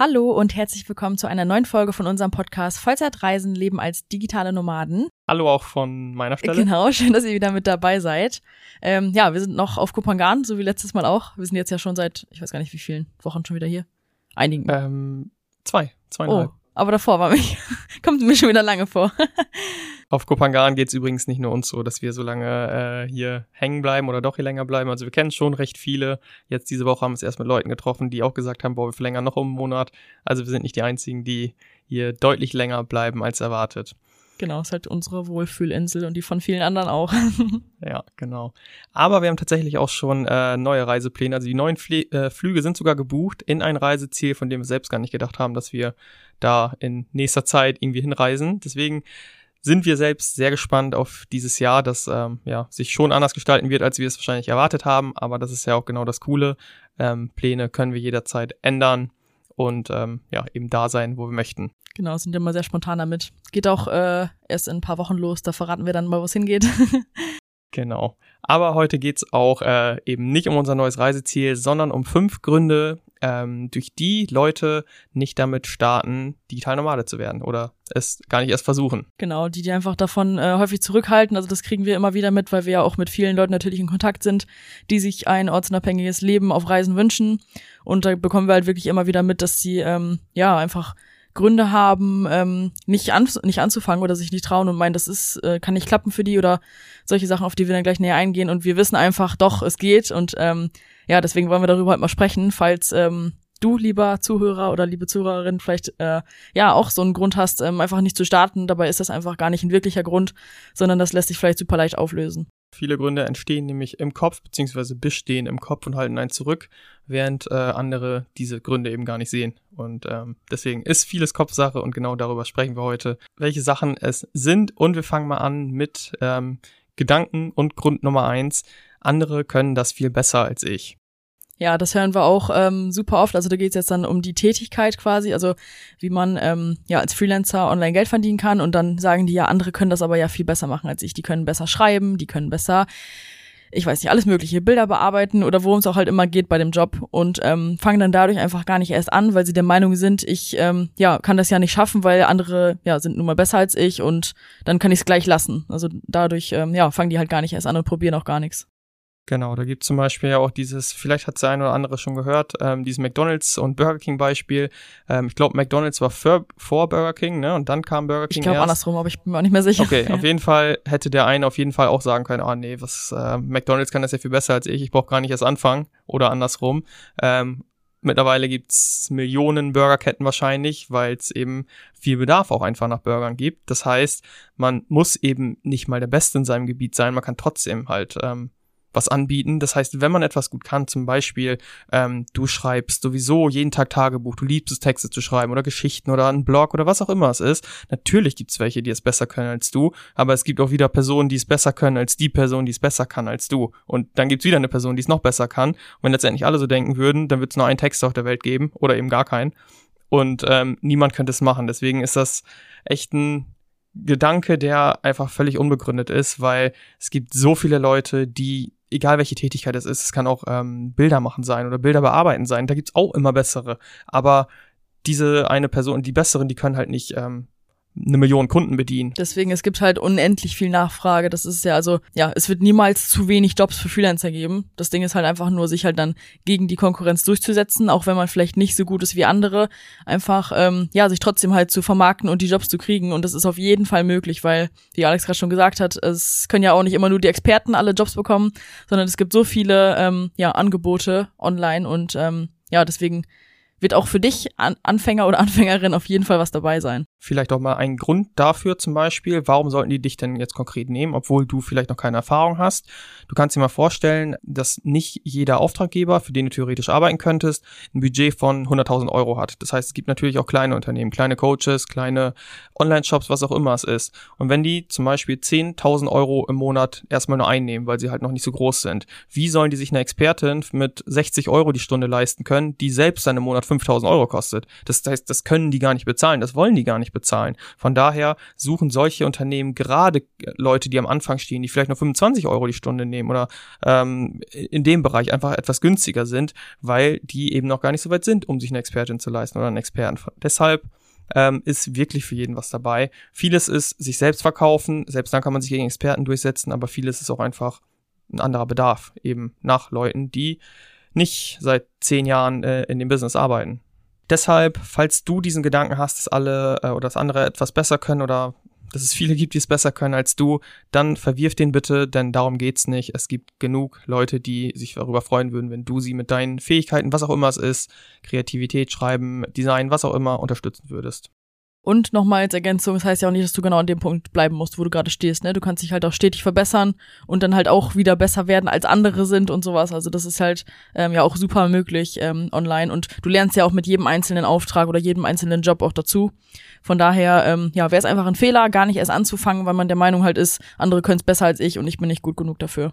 Hallo und herzlich willkommen zu einer neuen Folge von unserem Podcast Vollzeitreisen leben als digitale Nomaden. Hallo auch von meiner Stelle. Genau, schön, dass ihr wieder mit dabei seid. Ähm, ja, wir sind noch auf Kupangan, so wie letztes Mal auch. Wir sind jetzt ja schon seit, ich weiß gar nicht wie vielen Wochen schon wieder hier. Einigen. Ähm, zwei, zweieinhalb. Oh, aber davor war mich, kommt mir schon wieder lange vor. Auf Kopangan geht es übrigens nicht nur uns so, dass wir so lange äh, hier hängen bleiben oder doch hier länger bleiben. Also wir kennen schon recht viele. Jetzt diese Woche haben wir es erst mit Leuten getroffen, die auch gesagt haben, boah, wir verlängern noch um einen Monat. Also wir sind nicht die einzigen, die hier deutlich länger bleiben als erwartet. Genau, ist halt unsere Wohlfühlinsel und die von vielen anderen auch. ja, genau. Aber wir haben tatsächlich auch schon äh, neue Reisepläne. Also die neuen Flie äh, Flüge sind sogar gebucht in ein Reiseziel, von dem wir selbst gar nicht gedacht haben, dass wir da in nächster Zeit irgendwie hinreisen. Deswegen sind wir selbst sehr gespannt auf dieses Jahr, das ähm, ja, sich schon anders gestalten wird, als wir es wahrscheinlich erwartet haben. Aber das ist ja auch genau das Coole. Ähm, Pläne können wir jederzeit ändern und ähm, ja, eben da sein, wo wir möchten. Genau, sind immer sehr spontan damit. Geht auch äh, erst in ein paar Wochen los, da verraten wir dann mal, wo es hingeht. genau. Aber heute geht's auch äh, eben nicht um unser neues Reiseziel, sondern um fünf Gründe, ähm, durch die Leute nicht damit starten, digital Nomade zu werden oder es gar nicht erst versuchen. Genau, die die einfach davon äh, häufig zurückhalten. Also das kriegen wir immer wieder mit, weil wir ja auch mit vielen Leuten natürlich in Kontakt sind, die sich ein ortsunabhängiges Leben auf Reisen wünschen. Und da bekommen wir halt wirklich immer wieder mit, dass sie ähm, ja einfach Gründe haben, ähm, nicht, an, nicht anzufangen oder sich nicht trauen und meinen, das ist, äh, kann nicht klappen für die oder solche Sachen, auf die wir dann gleich näher eingehen. Und wir wissen einfach, doch, es geht. Und ähm, ja, deswegen wollen wir darüber halt mal sprechen, falls ähm, du, lieber Zuhörer oder liebe Zuhörerin, vielleicht äh, ja auch so einen Grund hast, ähm, einfach nicht zu starten. Dabei ist das einfach gar nicht ein wirklicher Grund, sondern das lässt sich vielleicht super leicht auflösen. Viele Gründe entstehen nämlich im Kopf, beziehungsweise bestehen im Kopf und halten einen zurück, während äh, andere diese Gründe eben gar nicht sehen. Und ähm, deswegen ist vieles Kopfsache und genau darüber sprechen wir heute, welche Sachen es sind. Und wir fangen mal an mit ähm, Gedanken und Grund Nummer eins. Andere können das viel besser als ich. Ja, das hören wir auch ähm, super oft. Also da geht es jetzt dann um die Tätigkeit quasi, also wie man ähm, ja als Freelancer online Geld verdienen kann. Und dann sagen die ja, andere können das aber ja viel besser machen als ich. Die können besser schreiben, die können besser, ich weiß nicht, alles mögliche, Bilder bearbeiten oder worum es auch halt immer geht bei dem Job und ähm, fangen dann dadurch einfach gar nicht erst an, weil sie der Meinung sind, ich ähm, ja kann das ja nicht schaffen, weil andere ja sind nun mal besser als ich und dann kann ich es gleich lassen. Also dadurch ähm, ja fangen die halt gar nicht erst an und probieren auch gar nichts. Genau, da gibt zum Beispiel ja auch dieses, vielleicht hat es der eine oder andere schon gehört, ähm, dieses McDonalds und Burger King Beispiel. Ähm, ich glaube, McDonalds war für, vor Burger King, ne? Und dann kam Burger King. Ich glaube andersrum, aber ich bin mir auch nicht mehr sicher. Okay, auf jeden Fall hätte der eine auf jeden Fall auch sagen können, ah nee, was äh, McDonalds kann das ja viel besser als ich, ich brauche gar nicht erst anfangen oder andersrum. Ähm, Mittlerweile gibt's Millionen Burgerketten wahrscheinlich, weil es eben viel Bedarf auch einfach nach Burgern gibt. Das heißt, man muss eben nicht mal der Beste in seinem Gebiet sein, man kann trotzdem halt ähm, was anbieten. Das heißt, wenn man etwas gut kann, zum Beispiel, ähm, du schreibst sowieso jeden Tag Tagebuch, du liebst es, Texte zu schreiben oder Geschichten oder einen Blog oder was auch immer es ist. Natürlich gibt es welche, die es besser können als du, aber es gibt auch wieder Personen, die es besser können als die Person, die es besser kann als du. Und dann gibt es wieder eine Person, die es noch besser kann. Und wenn letztendlich alle so denken würden, dann wird es nur einen Text auf der Welt geben oder eben gar keinen. Und ähm, niemand könnte es machen. Deswegen ist das echt ein Gedanke, der einfach völlig unbegründet ist, weil es gibt so viele Leute, die egal welche Tätigkeit es ist, es kann auch ähm, Bilder machen sein oder Bilder bearbeiten sein, da gibt's auch immer bessere. Aber diese eine Person, die besseren, die können halt nicht ähm, eine Million Kunden bedienen. Deswegen, es gibt halt unendlich viel Nachfrage. Das ist ja, also, ja, es wird niemals zu wenig Jobs für Freelancer geben. Das Ding ist halt einfach nur, sich halt dann gegen die Konkurrenz durchzusetzen, auch wenn man vielleicht nicht so gut ist wie andere, einfach, ähm, ja, sich trotzdem halt zu vermarkten und die Jobs zu kriegen. Und das ist auf jeden Fall möglich, weil, wie Alex gerade schon gesagt hat, es können ja auch nicht immer nur die Experten alle Jobs bekommen, sondern es gibt so viele, ähm, ja, Angebote online und, ähm, ja, deswegen wird auch für dich An Anfänger oder Anfängerin auf jeden Fall was dabei sein. Vielleicht auch mal einen Grund dafür zum Beispiel, warum sollten die dich denn jetzt konkret nehmen, obwohl du vielleicht noch keine Erfahrung hast. Du kannst dir mal vorstellen, dass nicht jeder Auftraggeber, für den du theoretisch arbeiten könntest, ein Budget von 100.000 Euro hat. Das heißt, es gibt natürlich auch kleine Unternehmen, kleine Coaches, kleine Online-Shops, was auch immer es ist. Und wenn die zum Beispiel 10.000 Euro im Monat erstmal nur einnehmen, weil sie halt noch nicht so groß sind, wie sollen die sich eine Expertin mit 60 Euro die Stunde leisten können, die selbst dann im Monat 5.000 Euro kostet? Das heißt, das können die gar nicht bezahlen, das wollen die gar nicht nicht bezahlen. Von daher suchen solche Unternehmen gerade Leute, die am Anfang stehen, die vielleicht nur 25 Euro die Stunde nehmen oder ähm, in dem Bereich einfach etwas günstiger sind, weil die eben noch gar nicht so weit sind, um sich eine Expertin zu leisten oder einen Experten. Deshalb ähm, ist wirklich für jeden was dabei. Vieles ist sich selbst verkaufen, selbst dann kann man sich gegen Experten durchsetzen, aber vieles ist auch einfach ein anderer Bedarf eben nach Leuten, die nicht seit zehn Jahren äh, in dem Business arbeiten. Deshalb, falls du diesen Gedanken hast, dass alle äh, oder dass andere etwas besser können oder dass es viele gibt, die es besser können als du, dann verwirf den bitte, denn darum geht's nicht. Es gibt genug Leute, die sich darüber freuen würden, wenn du sie mit deinen Fähigkeiten, was auch immer es ist, Kreativität, Schreiben, Design, was auch immer, unterstützen würdest. Und nochmal als Ergänzung, das heißt ja auch nicht, dass du genau an dem Punkt bleiben musst, wo du gerade stehst. Ne? Du kannst dich halt auch stetig verbessern und dann halt auch wieder besser werden, als andere sind und sowas. Also das ist halt ähm, ja auch super möglich ähm, online. Und du lernst ja auch mit jedem einzelnen Auftrag oder jedem einzelnen Job auch dazu. Von daher, ähm, ja, wäre es einfach ein Fehler, gar nicht erst anzufangen, weil man der Meinung halt ist, andere können es besser als ich und ich bin nicht gut genug dafür.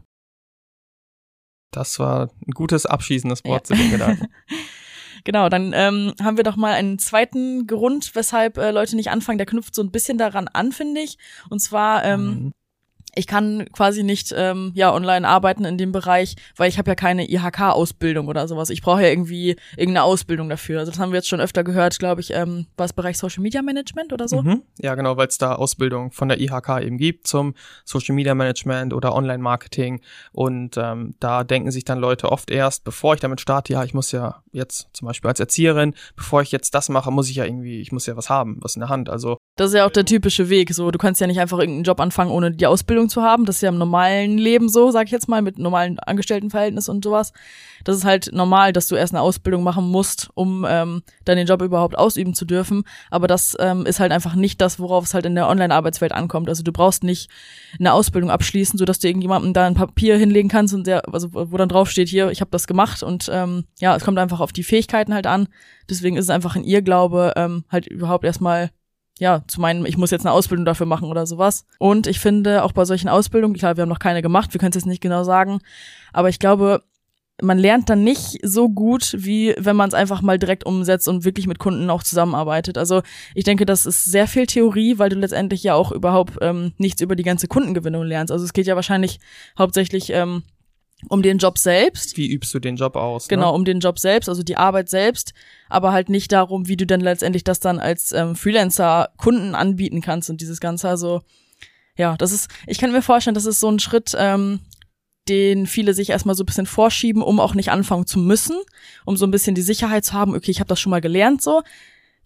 Das war ein gutes abschließendes Wort ja. zu den Gedanken. Genau, dann ähm, haben wir doch mal einen zweiten Grund, weshalb äh, Leute nicht anfangen. Der knüpft so ein bisschen daran an, finde ich. Und zwar ähm, mhm ich kann quasi nicht ähm, ja online arbeiten in dem Bereich, weil ich habe ja keine IHK-Ausbildung oder sowas. Ich brauche ja irgendwie irgendeine Ausbildung dafür. Also das haben wir jetzt schon öfter gehört, glaube ich, ähm, war es Bereich Social Media Management oder so? Mhm. Ja, genau, weil es da Ausbildung von der IHK eben gibt zum Social Media Management oder Online-Marketing. Und ähm, da denken sich dann Leute oft erst, bevor ich damit starte, ja, ich muss ja jetzt zum Beispiel als Erzieherin, bevor ich jetzt das mache, muss ich ja irgendwie, ich muss ja was haben, was in der Hand. Also das ist ja auch der typische Weg. So, du kannst ja nicht einfach irgendeinen Job anfangen, ohne die Ausbildung zu haben. Das ist ja im normalen Leben so, sag ich jetzt mal, mit normalen Angestelltenverhältnis und sowas. Das ist halt normal, dass du erst eine Ausbildung machen musst, um ähm, dann den Job überhaupt ausüben zu dürfen. Aber das ähm, ist halt einfach nicht das, worauf es halt in der Online-Arbeitswelt ankommt. Also du brauchst nicht eine Ausbildung abschließen, sodass du irgendjemandem da ein Papier hinlegen kannst und der, also wo dann drauf steht, hier, ich habe das gemacht und ähm, ja, es kommt einfach auf die Fähigkeiten halt an. Deswegen ist es einfach ein Irrglaube, ähm, halt überhaupt erstmal ja, zu meinen, ich muss jetzt eine Ausbildung dafür machen oder sowas. Und ich finde auch bei solchen Ausbildungen, klar, wir haben noch keine gemacht, wir können es jetzt nicht genau sagen, aber ich glaube, man lernt dann nicht so gut, wie wenn man es einfach mal direkt umsetzt und wirklich mit Kunden auch zusammenarbeitet. Also ich denke, das ist sehr viel Theorie, weil du letztendlich ja auch überhaupt ähm, nichts über die ganze Kundengewinnung lernst. Also es geht ja wahrscheinlich hauptsächlich ähm, um den Job selbst. Wie übst du den Job aus? Genau, ne? um den Job selbst, also die Arbeit selbst, aber halt nicht darum, wie du dann letztendlich das dann als ähm, Freelancer Kunden anbieten kannst und dieses Ganze. Also ja, das ist, ich kann mir vorstellen, das ist so ein Schritt, ähm, den viele sich erstmal so ein bisschen vorschieben, um auch nicht anfangen zu müssen, um so ein bisschen die Sicherheit zu haben, okay, ich habe das schon mal gelernt so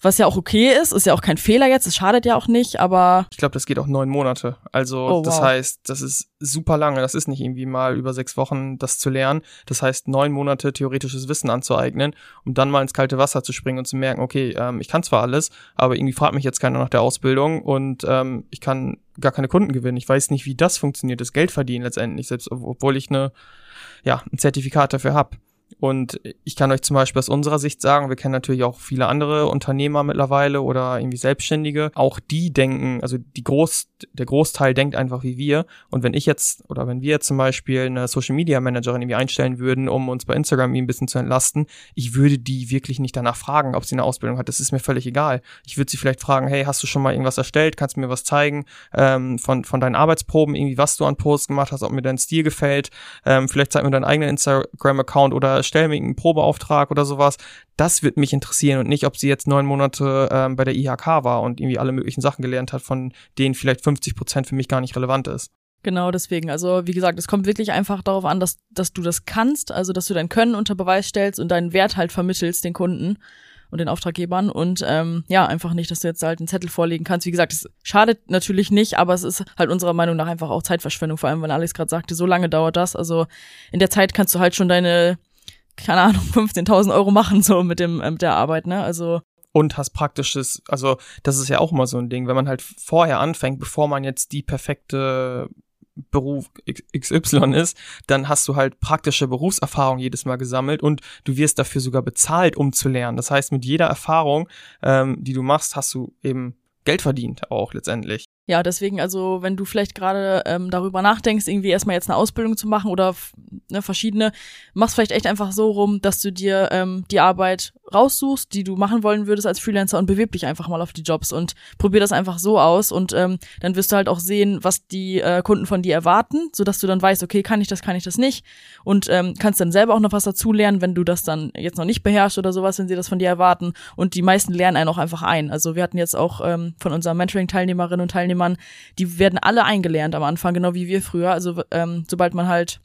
was ja auch okay ist, ist ja auch kein Fehler jetzt, es schadet ja auch nicht, aber. Ich glaube, das geht auch neun Monate. Also oh, wow. das heißt, das ist super lange. Das ist nicht irgendwie mal über sechs Wochen das zu lernen. Das heißt, neun Monate theoretisches Wissen anzueignen, um dann mal ins kalte Wasser zu springen und zu merken, okay, ähm, ich kann zwar alles, aber irgendwie fragt mich jetzt keiner nach der Ausbildung und ähm, ich kann gar keine Kunden gewinnen. Ich weiß nicht, wie das funktioniert, das Geld verdienen letztendlich, selbst obwohl ich eine, ja, ein Zertifikat dafür habe. Und ich kann euch zum Beispiel aus unserer Sicht sagen, wir kennen natürlich auch viele andere Unternehmer mittlerweile oder irgendwie Selbstständige. Auch die denken, also die Groß, der Großteil denkt einfach wie wir. Und wenn ich jetzt oder wenn wir jetzt zum Beispiel eine Social Media Managerin irgendwie einstellen würden, um uns bei Instagram ein bisschen zu entlasten, ich würde die wirklich nicht danach fragen, ob sie eine Ausbildung hat. Das ist mir völlig egal. Ich würde sie vielleicht fragen, hey, hast du schon mal irgendwas erstellt? Kannst du mir was zeigen ähm, von, von deinen Arbeitsproben, irgendwie was du an Posts gemacht hast, ob mir dein Stil gefällt? Ähm, vielleicht zeig mir deinen eigenen Instagram-Account oder stell mir einen Probeauftrag oder sowas. Das wird mich interessieren und nicht, ob sie jetzt neun Monate ähm, bei der IHK war und irgendwie alle möglichen Sachen gelernt hat, von denen vielleicht 50 Prozent für mich gar nicht relevant ist. Genau, deswegen. Also, wie gesagt, es kommt wirklich einfach darauf an, dass, dass du das kannst, also dass du dein Können unter Beweis stellst und deinen Wert halt vermittelst den Kunden und den Auftraggebern und ähm, ja, einfach nicht, dass du jetzt halt einen Zettel vorlegen kannst. Wie gesagt, es schadet natürlich nicht, aber es ist halt unserer Meinung nach einfach auch Zeitverschwendung, vor allem, weil Alex gerade sagte, so lange dauert das. Also in der Zeit kannst du halt schon deine keine Ahnung, 15.000 Euro machen, so mit dem, äh, mit der Arbeit, ne? Also. und hast praktisches, also das ist ja auch immer so ein Ding, wenn man halt vorher anfängt, bevor man jetzt die perfekte Beruf XY ist, dann hast du halt praktische Berufserfahrung jedes Mal gesammelt und du wirst dafür sogar bezahlt, um zu lernen. Das heißt, mit jeder Erfahrung, ähm, die du machst, hast du eben Geld verdient auch letztendlich. Ja, deswegen, also wenn du vielleicht gerade ähm, darüber nachdenkst, irgendwie erstmal jetzt eine Ausbildung zu machen oder ne, verschiedene, mach's vielleicht echt einfach so rum, dass du dir ähm, die Arbeit raussuchst, die du machen wollen würdest als Freelancer und bewirb dich einfach mal auf die Jobs und probier das einfach so aus und ähm, dann wirst du halt auch sehen, was die äh, Kunden von dir erwarten, so dass du dann weißt, okay, kann ich das, kann ich das nicht und ähm, kannst dann selber auch noch was dazu lernen, wenn du das dann jetzt noch nicht beherrschst oder sowas, wenn sie das von dir erwarten und die meisten lernen einen auch einfach ein. Also wir hatten jetzt auch ähm, von unseren Mentoring-Teilnehmerinnen und Teilnehmern Teilnehmern, die werden alle eingelernt am Anfang, genau wie wir früher. Also ähm, sobald man halt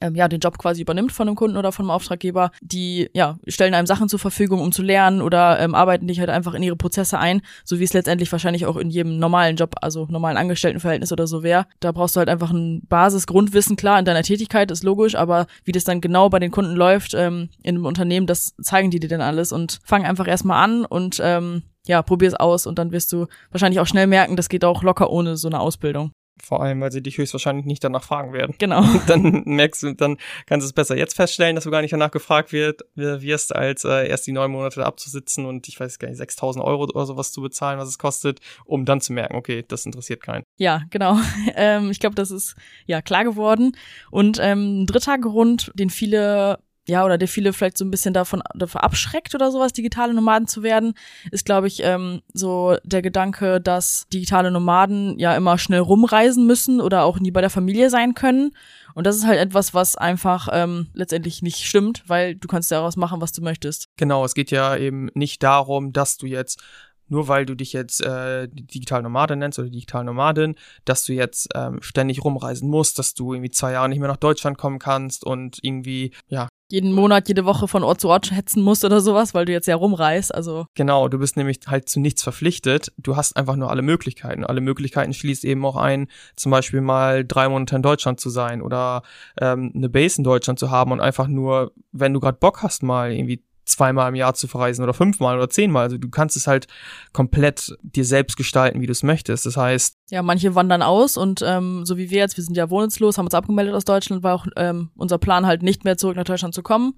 ähm, ja, den Job quasi übernimmt von einem Kunden oder von einem Auftraggeber, die ja stellen einem Sachen zur Verfügung, um zu lernen oder ähm, arbeiten dich halt einfach in ihre Prozesse ein, so wie es letztendlich wahrscheinlich auch in jedem normalen Job, also normalen Angestelltenverhältnis oder so wäre. Da brauchst du halt einfach ein Basisgrundwissen, klar, in deiner Tätigkeit ist logisch, aber wie das dann genau bei den Kunden läuft ähm, in einem Unternehmen, das zeigen die dir dann alles und fang einfach erstmal an und ähm, ja, probier's aus und dann wirst du wahrscheinlich auch schnell merken, das geht auch locker ohne so eine Ausbildung. Vor allem, weil sie dich höchstwahrscheinlich nicht danach fragen werden. Genau. dann merkst du, dann kannst du es besser jetzt feststellen, dass du gar nicht danach gefragt wird, wirst, als äh, erst die neun Monate abzusitzen und ich weiß gar nicht, 6000 Euro oder sowas zu bezahlen, was es kostet, um dann zu merken, okay, das interessiert keinen. Ja, genau. Ähm, ich glaube, das ist ja klar geworden. Und ähm, ein dritter Grund, den viele ja, oder der viele vielleicht so ein bisschen davon, davon abschreckt oder sowas, digitale Nomaden zu werden, ist, glaube ich, ähm, so der Gedanke, dass digitale Nomaden ja immer schnell rumreisen müssen oder auch nie bei der Familie sein können. Und das ist halt etwas, was einfach ähm, letztendlich nicht stimmt, weil du kannst daraus machen, was du möchtest. Genau, es geht ja eben nicht darum, dass du jetzt nur weil du dich jetzt äh, digital Nomade nennst oder digital Nomadin, dass du jetzt ähm, ständig rumreisen musst, dass du irgendwie zwei Jahre nicht mehr nach Deutschland kommen kannst und irgendwie, ja. Jeden Monat, jede Woche von Ort zu Ort hetzen musst oder sowas, weil du jetzt ja rumreist, also. Genau, du bist nämlich halt zu nichts verpflichtet. Du hast einfach nur alle Möglichkeiten. Alle Möglichkeiten schließt eben auch ein, zum Beispiel mal drei Monate in Deutschland zu sein oder ähm, eine Base in Deutschland zu haben und einfach nur, wenn du gerade Bock hast, mal irgendwie zweimal im Jahr zu verreisen oder fünfmal oder zehnmal. Also du kannst es halt komplett dir selbst gestalten, wie du es möchtest. Das heißt. Ja, manche wandern aus und ähm, so wie wir jetzt, wir sind ja wohnungslos, haben uns abgemeldet aus Deutschland, war auch ähm, unser Plan halt nicht mehr zurück nach Deutschland zu kommen.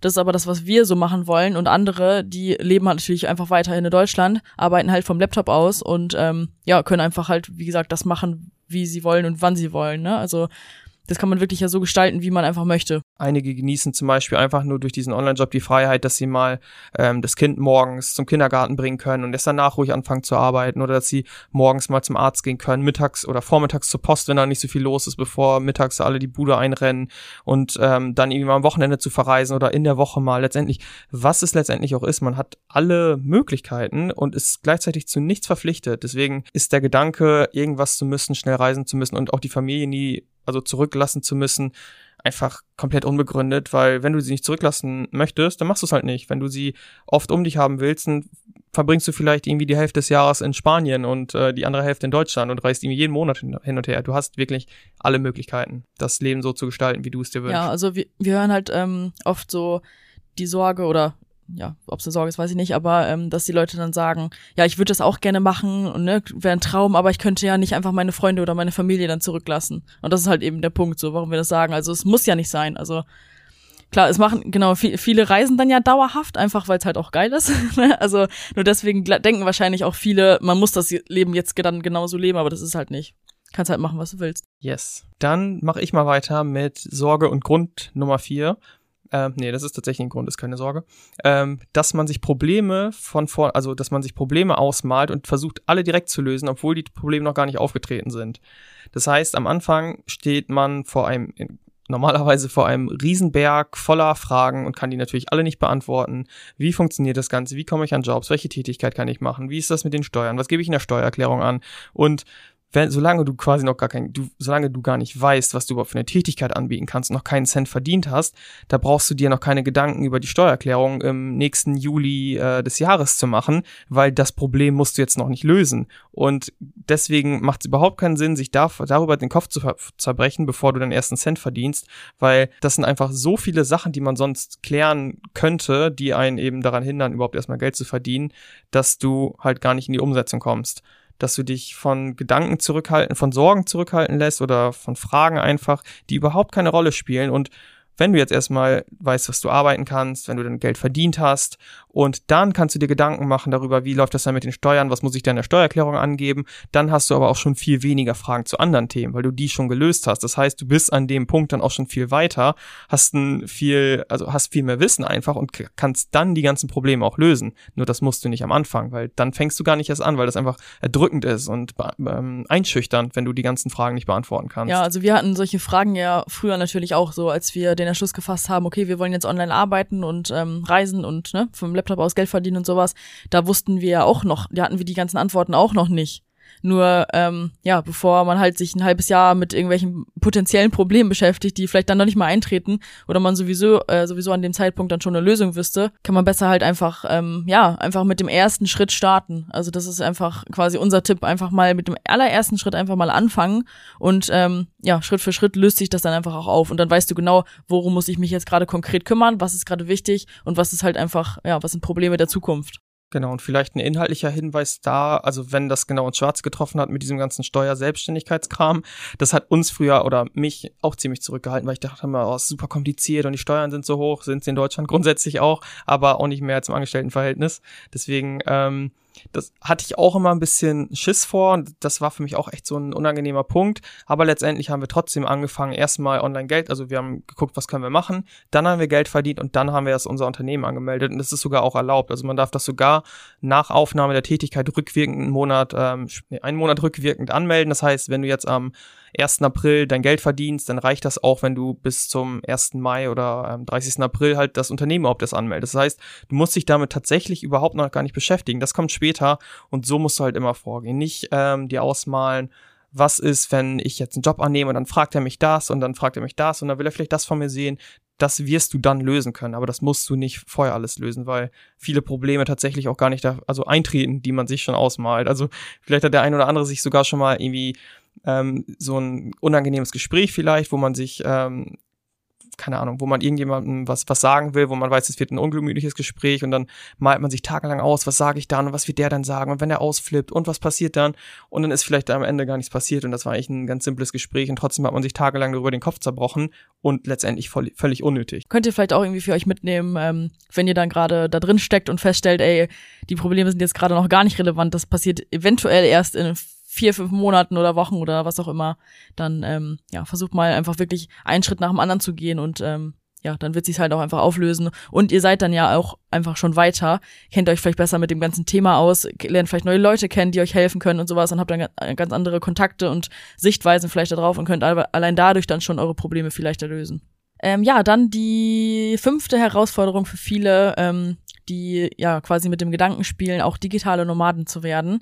Das ist aber das, was wir so machen wollen. Und andere, die leben halt natürlich einfach weiterhin in Deutschland, arbeiten halt vom Laptop aus und ähm, ja, können einfach halt, wie gesagt, das machen, wie sie wollen und wann sie wollen. Ne? Also das kann man wirklich ja so gestalten, wie man einfach möchte. Einige genießen zum Beispiel einfach nur durch diesen Online-Job die Freiheit, dass sie mal ähm, das Kind morgens zum Kindergarten bringen können und erst danach ruhig anfangen zu arbeiten oder dass sie morgens mal zum Arzt gehen können, mittags oder vormittags zur Post, wenn da nicht so viel los ist, bevor mittags alle die Bude einrennen und ähm, dann irgendwie mal am Wochenende zu verreisen oder in der Woche mal. Letztendlich, was es letztendlich auch ist, man hat alle Möglichkeiten und ist gleichzeitig zu nichts verpflichtet. Deswegen ist der Gedanke, irgendwas zu müssen, schnell reisen zu müssen und auch die Familie nie also zurücklassen zu müssen, einfach komplett unbegründet, weil wenn du sie nicht zurücklassen möchtest, dann machst du es halt nicht. Wenn du sie oft um dich haben willst, dann verbringst du vielleicht irgendwie die Hälfte des Jahres in Spanien und äh, die andere Hälfte in Deutschland und reist irgendwie jeden Monat hin, und her. Du hast wirklich alle Möglichkeiten, das Leben so zu gestalten, wie du es dir wünschst. Ja, also wir, wir hören halt ähm, oft so die Sorge oder ja, ob es eine Sorge ist, weiß ich nicht, aber ähm, dass die Leute dann sagen, ja, ich würde das auch gerne machen und ne, wäre ein Traum, aber ich könnte ja nicht einfach meine Freunde oder meine Familie dann zurücklassen. Und das ist halt eben der Punkt, so warum wir das sagen. Also es muss ja nicht sein. Also klar, es machen, genau, viel, viele reisen dann ja dauerhaft, einfach weil es halt auch geil ist. Ne? also nur deswegen denken wahrscheinlich auch viele, man muss das Leben jetzt dann genauso leben, aber das ist halt nicht. Kannst halt machen, was du willst. Yes. Dann mache ich mal weiter mit Sorge und Grund Nummer vier ähm, nee, das ist tatsächlich ein Grund, ist keine Sorge, ähm, dass man sich Probleme von vor, also dass man sich Probleme ausmalt und versucht, alle direkt zu lösen, obwohl die Probleme noch gar nicht aufgetreten sind. Das heißt, am Anfang steht man vor einem normalerweise vor einem Riesenberg voller Fragen und kann die natürlich alle nicht beantworten. Wie funktioniert das Ganze? Wie komme ich an Jobs? Welche Tätigkeit kann ich machen? Wie ist das mit den Steuern? Was gebe ich in der Steuererklärung an? Und wenn, solange du quasi noch gar kein, du, solange du gar nicht weißt, was du überhaupt für eine Tätigkeit anbieten kannst und noch keinen Cent verdient hast, da brauchst du dir noch keine Gedanken über die Steuererklärung im nächsten Juli äh, des Jahres zu machen, weil das Problem musst du jetzt noch nicht lösen. Und deswegen macht es überhaupt keinen Sinn, sich da, darüber den Kopf zu zerbrechen, bevor du deinen ersten Cent verdienst, weil das sind einfach so viele Sachen, die man sonst klären könnte, die einen eben daran hindern, überhaupt erstmal Geld zu verdienen, dass du halt gar nicht in die Umsetzung kommst dass du dich von Gedanken zurückhalten, von Sorgen zurückhalten lässt oder von Fragen einfach, die überhaupt keine Rolle spielen. Und wenn du jetzt erstmal weißt, was du arbeiten kannst, wenn du dein Geld verdient hast und dann kannst du dir Gedanken machen darüber, wie läuft das dann mit den Steuern, was muss ich da in der Steuererklärung angeben, dann hast du aber auch schon viel weniger Fragen zu anderen Themen, weil du die schon gelöst hast. Das heißt, du bist an dem Punkt dann auch schon viel weiter, hast ein viel, also hast viel mehr Wissen einfach und kannst dann die ganzen Probleme auch lösen. Nur das musst du nicht am Anfang, weil dann fängst du gar nicht erst an, weil das einfach erdrückend ist und ähm, einschüchternd, wenn du die ganzen Fragen nicht beantworten kannst. Ja, also wir hatten solche Fragen ja früher natürlich auch so, als wir den Entschluss gefasst haben, okay, wir wollen jetzt online arbeiten und ähm, reisen und ne, vom Laptop aus Geld verdienen und sowas, da wussten wir ja auch noch, da hatten wir die ganzen Antworten auch noch nicht. Nur, ähm, ja, bevor man halt sich ein halbes Jahr mit irgendwelchen potenziellen Problemen beschäftigt, die vielleicht dann noch nicht mal eintreten oder man sowieso, äh, sowieso an dem Zeitpunkt dann schon eine Lösung wüsste, kann man besser halt einfach, ähm, ja, einfach mit dem ersten Schritt starten. Also das ist einfach quasi unser Tipp, einfach mal mit dem allerersten Schritt einfach mal anfangen und ähm, ja, Schritt für Schritt löst sich das dann einfach auch auf und dann weißt du genau, worum muss ich mich jetzt gerade konkret kümmern, was ist gerade wichtig und was ist halt einfach, ja, was sind Probleme der Zukunft. Genau, und vielleicht ein inhaltlicher Hinweis da, also wenn das genau ins Schwarz getroffen hat mit diesem ganzen Steuerselbstständigkeitskram, das hat uns früher oder mich auch ziemlich zurückgehalten, weil ich dachte immer, oh, ist super kompliziert und die Steuern sind so hoch, sind sie in Deutschland grundsätzlich auch, aber auch nicht mehr zum Angestelltenverhältnis. Deswegen ähm, das hatte ich auch immer ein bisschen Schiss vor und das war für mich auch echt so ein unangenehmer Punkt. Aber letztendlich haben wir trotzdem angefangen, erstmal online Geld, also wir haben geguckt, was können wir machen, dann haben wir Geld verdient und dann haben wir erst unser Unternehmen angemeldet und das ist sogar auch erlaubt. Also man darf das sogar nach Aufnahme der Tätigkeit rückwirkend einen Monat, ähm, einen Monat rückwirkend anmelden. Das heißt, wenn du jetzt am 1. April dein Geld verdienst, dann reicht das auch, wenn du bis zum 1. Mai oder ähm, 30. April halt das Unternehmen überhaupt das anmeldest. Das heißt, du musst dich damit tatsächlich überhaupt noch gar nicht beschäftigen. Das kommt später und so musst du halt immer vorgehen. Nicht ähm, dir ausmalen, was ist, wenn ich jetzt einen Job annehme und dann fragt er mich das und dann fragt er mich das und dann will er vielleicht das von mir sehen. Das wirst du dann lösen können, aber das musst du nicht vorher alles lösen, weil viele Probleme tatsächlich auch gar nicht da, also eintreten, die man sich schon ausmalt. Also vielleicht hat der ein oder andere sich sogar schon mal irgendwie ähm, so ein unangenehmes Gespräch vielleicht, wo man sich ähm, keine Ahnung, wo man irgendjemandem was, was sagen will, wo man weiß, es wird ein ungemütliches Gespräch und dann malt man sich tagelang aus, was sage ich dann und was wird der dann sagen und wenn er ausflippt und was passiert dann und dann ist vielleicht am Ende gar nichts passiert und das war eigentlich ein ganz simples Gespräch und trotzdem hat man sich tagelang darüber den Kopf zerbrochen und letztendlich voll, völlig unnötig. Könnt ihr vielleicht auch irgendwie für euch mitnehmen, ähm, wenn ihr dann gerade da drin steckt und feststellt, ey, die Probleme sind jetzt gerade noch gar nicht relevant, das passiert eventuell erst in vier, fünf Monaten oder Wochen oder was auch immer, dann ähm, ja, versucht mal einfach wirklich einen Schritt nach dem anderen zu gehen und ähm, ja, dann wird sich halt auch einfach auflösen. Und ihr seid dann ja auch einfach schon weiter, kennt euch vielleicht besser mit dem ganzen Thema aus, lernt vielleicht neue Leute kennen, die euch helfen können und sowas und habt dann ganz andere Kontakte und Sichtweisen vielleicht darauf und könnt allein dadurch dann schon eure Probleme vielleicht lösen. Ähm, ja, dann die fünfte Herausforderung für viele, ähm, die ja quasi mit dem Gedanken spielen, auch digitale Nomaden zu werden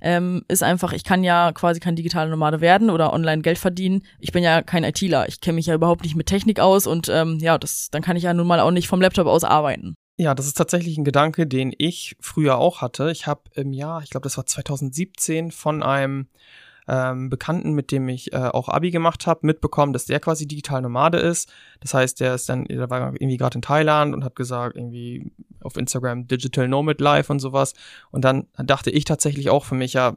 ähm, ist einfach, ich kann ja quasi kein digitaler Nomade werden oder online Geld verdienen. Ich bin ja kein ITler. Ich kenne mich ja überhaupt nicht mit Technik aus und ähm, ja, das, dann kann ich ja nun mal auch nicht vom Laptop aus arbeiten. Ja, das ist tatsächlich ein Gedanke, den ich früher auch hatte. Ich habe im Jahr, ich glaube, das war 2017, von einem ähm, Bekannten, mit dem ich äh, auch Abi gemacht habe, mitbekommen, dass der quasi digital Nomade ist. Das heißt, der ist dann, der war irgendwie gerade in Thailand und hat gesagt, irgendwie auf Instagram Digital Nomad Life und sowas. Und dann dachte ich tatsächlich auch für mich, ja,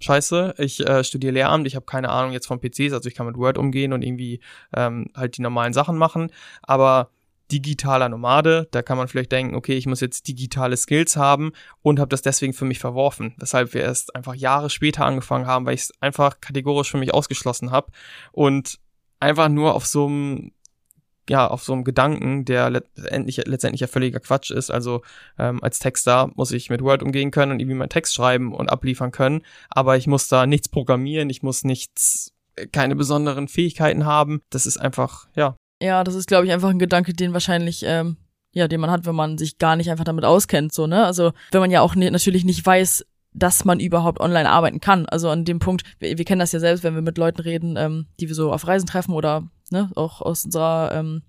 scheiße, ich äh, studiere Lehramt, ich habe keine Ahnung jetzt von PCs, also ich kann mit Word umgehen und irgendwie ähm, halt die normalen Sachen machen, aber digitaler Nomade. Da kann man vielleicht denken, okay, ich muss jetzt digitale Skills haben und habe das deswegen für mich verworfen. Weshalb wir erst einfach Jahre später angefangen haben, weil ich es einfach kategorisch für mich ausgeschlossen habe und einfach nur auf so einem ja, auf so einem Gedanken, der letztendlich, letztendlich ja völliger Quatsch ist. Also ähm, als Texter muss ich mit Word umgehen können und irgendwie meinen Text schreiben und abliefern können, aber ich muss da nichts programmieren, ich muss nichts, keine besonderen Fähigkeiten haben. Das ist einfach, ja, ja, das ist, glaube ich, einfach ein Gedanke, den wahrscheinlich, ähm, ja, den man hat, wenn man sich gar nicht einfach damit auskennt, so, ne? Also, wenn man ja auch ne, natürlich nicht weiß, dass man überhaupt online arbeiten kann. Also an dem Punkt, wir, wir kennen das ja selbst, wenn wir mit Leuten reden, ähm, die wir so auf Reisen treffen oder ne, auch aus unserer ähm,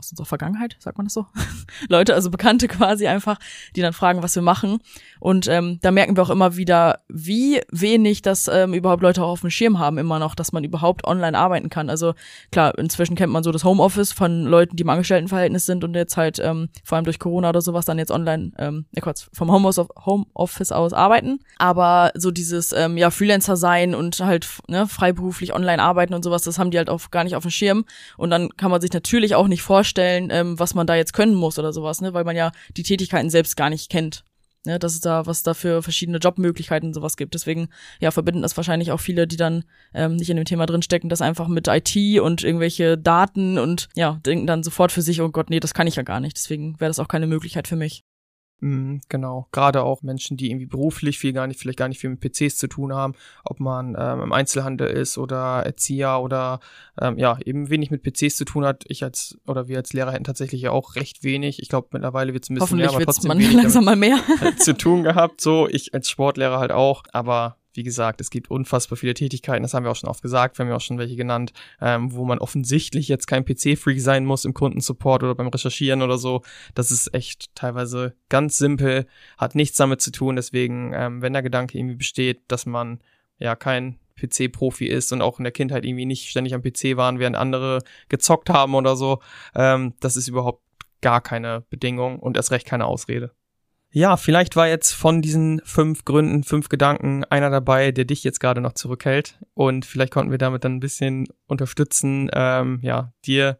aus unserer Vergangenheit, sagt man das so? Leute, also Bekannte quasi einfach, die dann fragen, was wir machen. Und ähm, da merken wir auch immer wieder, wie wenig das ähm, überhaupt Leute auch auf dem Schirm haben, immer noch, dass man überhaupt online arbeiten kann. Also klar, inzwischen kennt man so das Homeoffice von Leuten, die im Angestelltenverhältnis sind und jetzt halt ähm, vor allem durch Corona oder sowas dann jetzt online, ähm, kurz, vom Homeoffice aus arbeiten. Aber so dieses ähm, ja Freelancer sein und halt ne, freiberuflich online arbeiten und sowas, das haben die halt auch gar nicht auf dem Schirm. Und dann kann man sich natürlich auch nicht vorstellen, vorstellen, ähm, was man da jetzt können muss oder sowas, ne? Weil man ja die Tätigkeiten selbst gar nicht kennt. Ne, dass es da, was da für verschiedene Jobmöglichkeiten und sowas gibt. Deswegen, ja, verbinden das wahrscheinlich auch viele, die dann ähm, nicht in dem Thema drinstecken, das einfach mit IT und irgendwelche Daten und ja, denken dann sofort für sich, oh Gott, nee, das kann ich ja gar nicht. Deswegen wäre das auch keine Möglichkeit für mich. Mhm, genau. Gerade auch Menschen, die irgendwie beruflich viel gar nicht, vielleicht gar nicht viel mit PCs zu tun haben, ob man ähm, im Einzelhandel ist oder Erzieher oder ähm, ja, eben wenig mit PCs zu tun hat. Ich als oder wir als Lehrer hätten tatsächlich ja auch recht wenig. Ich glaube, mittlerweile wird es ein bisschen mehr, aber trotzdem man wenig langsam mal mehr. zu tun gehabt. So, ich als Sportlehrer halt auch, aber wie gesagt, es gibt unfassbar viele Tätigkeiten, das haben wir auch schon oft gesagt, wir haben ja auch schon welche genannt, ähm, wo man offensichtlich jetzt kein PC-Freak sein muss im Kundensupport oder beim Recherchieren oder so. Das ist echt teilweise ganz simpel, hat nichts damit zu tun. Deswegen, ähm, wenn der Gedanke irgendwie besteht, dass man ja kein PC-Profi ist und auch in der Kindheit irgendwie nicht ständig am PC waren, während andere gezockt haben oder so, ähm, das ist überhaupt gar keine Bedingung und erst recht keine Ausrede. Ja, vielleicht war jetzt von diesen fünf Gründen, fünf Gedanken einer dabei, der dich jetzt gerade noch zurückhält. Und vielleicht konnten wir damit dann ein bisschen unterstützen, ähm, ja, dir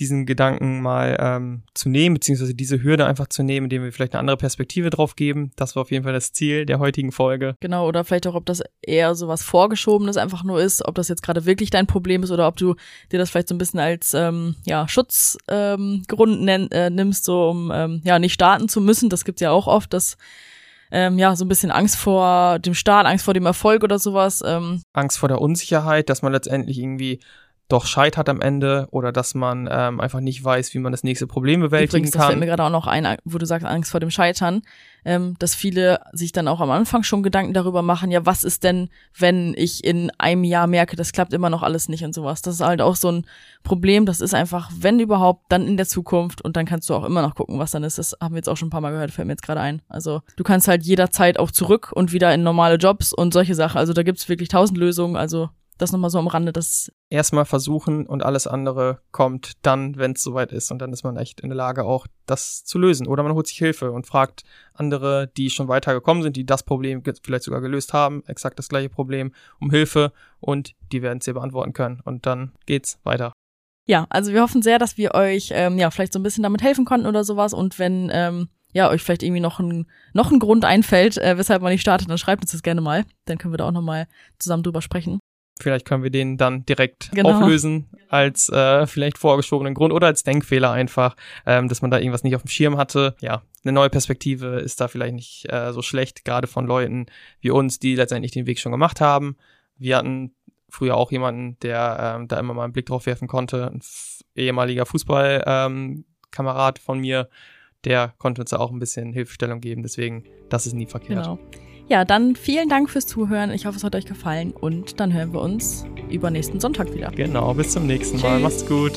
diesen Gedanken mal ähm, zu nehmen, beziehungsweise diese Hürde einfach zu nehmen, indem wir vielleicht eine andere Perspektive drauf geben. Das war auf jeden Fall das Ziel der heutigen Folge. Genau, oder vielleicht auch, ob das eher so was Vorgeschobenes einfach nur ist, ob das jetzt gerade wirklich dein Problem ist oder ob du dir das vielleicht so ein bisschen als ähm, ja, Schutzgrund ähm, äh, nimmst, so um ähm, ja nicht starten zu müssen. Das gibt's ja auch oft, dass ähm, ja, so ein bisschen Angst vor dem Start, Angst vor dem Erfolg oder sowas. Ähm. Angst vor der Unsicherheit, dass man letztendlich irgendwie doch scheitert am Ende oder dass man ähm, einfach nicht weiß, wie man das nächste Problem bewältigen Übrigens, kann. Das fällt mir gerade auch noch ein, wo du sagst Angst vor dem Scheitern, ähm, dass viele sich dann auch am Anfang schon Gedanken darüber machen, ja, was ist denn, wenn ich in einem Jahr merke, das klappt immer noch alles nicht und sowas. Das ist halt auch so ein Problem, das ist einfach, wenn überhaupt, dann in der Zukunft und dann kannst du auch immer noch gucken, was dann ist. Das haben wir jetzt auch schon ein paar Mal gehört, fällt mir jetzt gerade ein. Also du kannst halt jederzeit auch zurück und wieder in normale Jobs und solche Sachen. Also da gibt's wirklich tausend Lösungen, also das nochmal so am Rande, das erstmal versuchen und alles andere kommt dann, wenn es soweit ist. Und dann ist man echt in der Lage, auch das zu lösen. Oder man holt sich Hilfe und fragt andere, die schon weitergekommen sind, die das Problem vielleicht sogar gelöst haben, exakt das gleiche Problem, um Hilfe und die werden es dir beantworten können. Und dann geht's weiter. Ja, also wir hoffen sehr, dass wir euch ähm, ja vielleicht so ein bisschen damit helfen konnten oder sowas. Und wenn ähm, ja euch vielleicht irgendwie noch ein noch ein Grund einfällt, äh, weshalb man nicht startet, dann schreibt uns das gerne mal. Dann können wir da auch noch mal zusammen drüber sprechen. Vielleicht können wir den dann direkt genau. auflösen als äh, vielleicht vorgeschobenen Grund oder als Denkfehler einfach, ähm, dass man da irgendwas nicht auf dem Schirm hatte. Ja, eine neue Perspektive ist da vielleicht nicht äh, so schlecht, gerade von Leuten wie uns, die letztendlich den Weg schon gemacht haben. Wir hatten früher auch jemanden, der ähm, da immer mal einen Blick drauf werfen konnte, ein ehemaliger Fußballkamerad ähm, von mir, der konnte uns da auch ein bisschen Hilfestellung geben. Deswegen, das ist nie verkehrt. Genau. Ja, dann vielen Dank fürs Zuhören. Ich hoffe, es hat euch gefallen und dann hören wir uns übernächsten Sonntag wieder. Genau, bis zum nächsten Mal. Tschüss. Macht's gut.